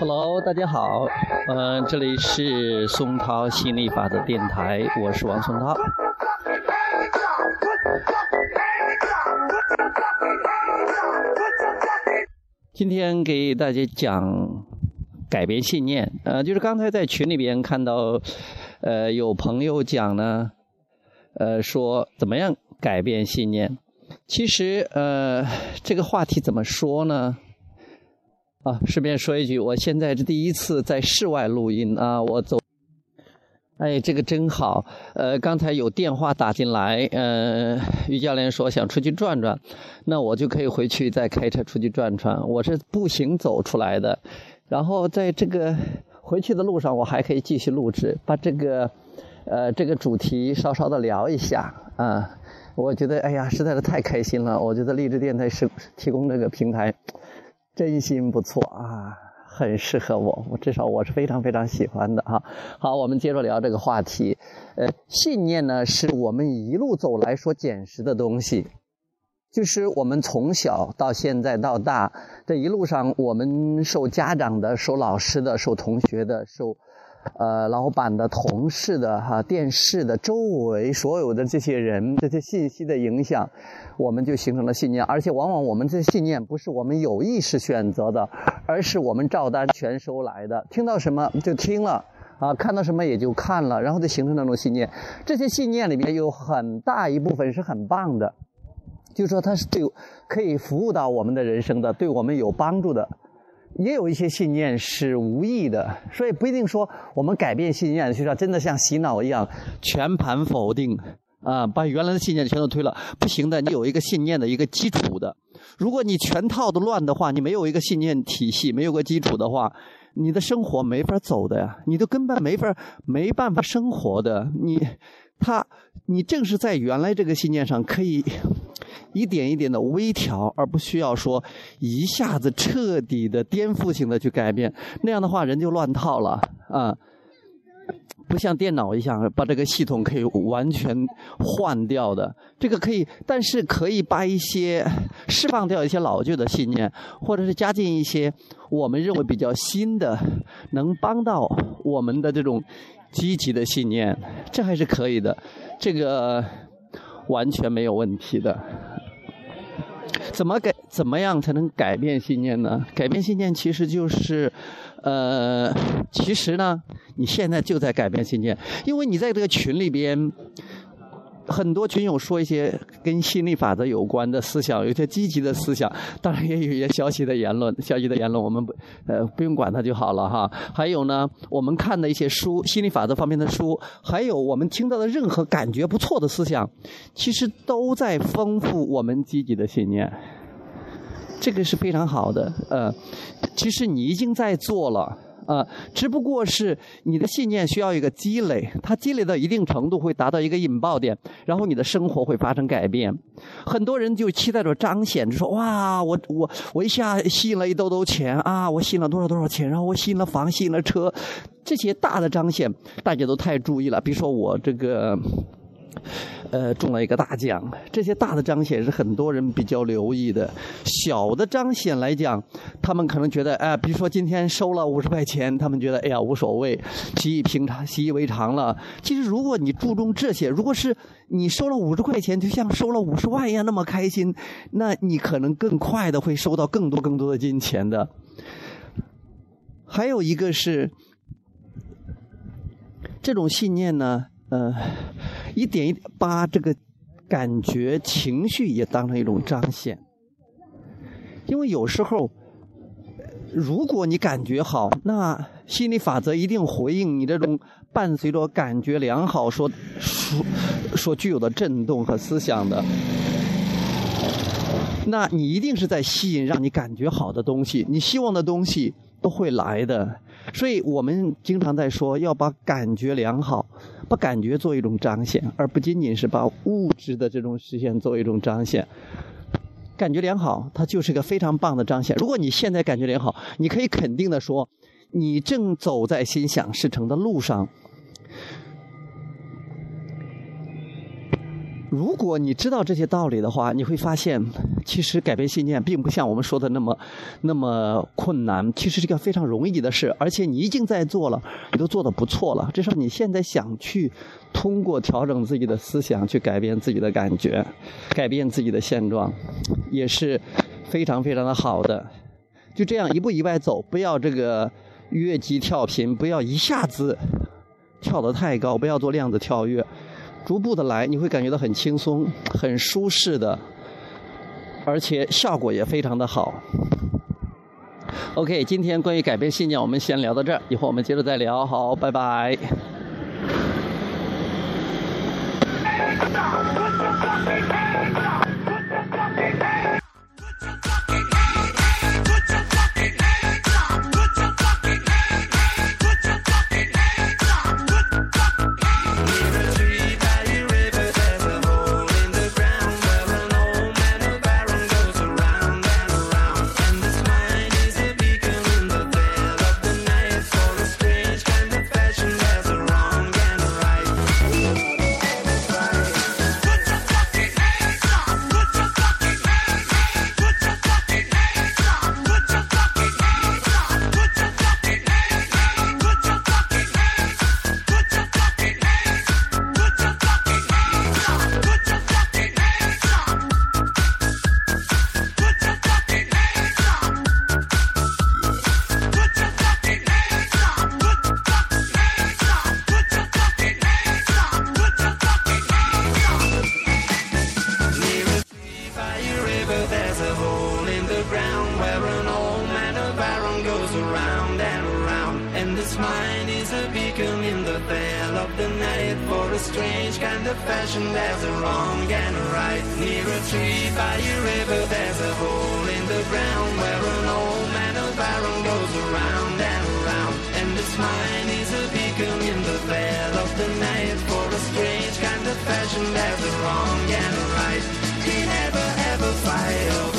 Hello，大家好，嗯、这里是松涛心理法的电台，我是王松涛。今天给大家讲改变信念，呃，就是刚才在群里边看到，呃，有朋友讲呢，呃，说怎么样改变信念？其实，呃，这个话题怎么说呢？啊，顺便说一句，我现在是第一次在室外录音啊，我走。哎，这个真好。呃，刚才有电话打进来，呃，于教练说想出去转转，那我就可以回去再开车出去转转。我是步行走出来的，然后在这个回去的路上，我还可以继续录制，把这个呃这个主题稍稍的聊一下啊。我觉得哎呀，实在是太开心了。我觉得励志电台是提供这个平台。真心不错啊，很适合我，我至少我是非常非常喜欢的哈。好，我们接着聊这个话题。呃，信念呢，是我们一路走来所捡拾的东西，就是我们从小到现在到大这一路上，我们受家长的、受老师的、受同学的、受。呃，老板的、同事的、哈电视的、周围所有的这些人、这些信息的影响，我们就形成了信念。而且，往往我们这些信念不是我们有意识选择的，而是我们照单全收来的。听到什么就听了，啊，看到什么也就看了，然后就形成那种信念。这些信念里面有很大一部分是很棒的，就是说它是对可以服务到我们的人生的，对我们有帮助的。也有一些信念是无意的，所以不一定说我们改变信念，就说真的像洗脑一样全盘否定啊，把原来的信念全都推了，不行的。你有一个信念的一个基础的，如果你全套的乱的话，你没有一个信念体系，没有个基础的话，你的生活没法走的呀，你都根本没法没办法生活的。你他，你正是在原来这个信念上可以。一点一点的微调，而不需要说一下子彻底的颠覆性的去改变，那样的话人就乱套了啊！不像电脑一样把这个系统可以完全换掉的，这个可以，但是可以把一些释放掉一些老旧的信念，或者是加进一些我们认为比较新的，能帮到我们的这种积极的信念，这还是可以的，这个完全没有问题的。怎么改？怎么样才能改变信念呢？改变信念其实就是，呃，其实呢，你现在就在改变信念，因为你在这个群里边。很多群友说一些跟心理法则有关的思想，有些积极的思想，当然也有一些消极的言论。消极的言论我们不呃不用管它就好了哈。还有呢，我们看的一些书，心理法则方面的书，还有我们听到的任何感觉不错的思想，其实都在丰富我们积极的信念。这个是非常好的，呃，其实你已经在做了。啊，只不过是你的信念需要一个积累，它积累到一定程度会达到一个引爆点，然后你的生活会发生改变。很多人就期待着彰显，就说哇，我我我一下吸引了一兜兜钱啊，我吸引了多少多少钱，然后我吸引了房，吸引了车，这些大的彰显大家都太注意了。比如说我这个。呃，中了一个大奖，这些大的彰显是很多人比较留意的。小的彰显来讲，他们可能觉得，哎，比如说今天收了五十块钱，他们觉得，哎呀，无所谓，习以平常，习以为常了。其实，如果你注重这些，如果是你收了五十块钱，就像收了五十万一样那么开心，那你可能更快的会收到更多更多的金钱的。还有一个是这种信念呢。呃，一点一点把这个感觉、情绪也当成一种彰显，因为有时候，如果你感觉好，那心理法则一定回应你这种伴随着感觉良好所所所具有的震动和思想的，那你一定是在吸引让你感觉好的东西，你希望的东西都会来的。所以我们经常在说，要把感觉良好。把感觉做一种彰显，而不仅仅是把物质的这种实现做一种彰显。感觉良好，它就是个非常棒的彰显。如果你现在感觉良好，你可以肯定的说，你正走在心想事成的路上。如果你知道这些道理的话，你会发现，其实改变信念并不像我们说的那么那么困难，其实是个非常容易的事。而且你已经在做了，你都做得不错了。至少你现在想去通过调整自己的思想去改变自己的感觉，改变自己的现状，也是非常非常的好的。就这样一步一步走，不要这个越级跳频，不要一下子跳得太高，不要做量子跳跃。逐步的来，你会感觉到很轻松、很舒适的，而且效果也非常的好。OK，今天关于改变信念，我们先聊到这儿，一会我们接着再聊。好，拜拜。This mine is a beacon in the veil of the night For a strange kind of fashion. There's a wrong and a right Near a tree by a river. There's a hole in the ground Where an old man of iron goes around and around. And this mine is a beacon in the veil of the night For a strange kind of fashion. There's a wrong and a right. He never ever fight over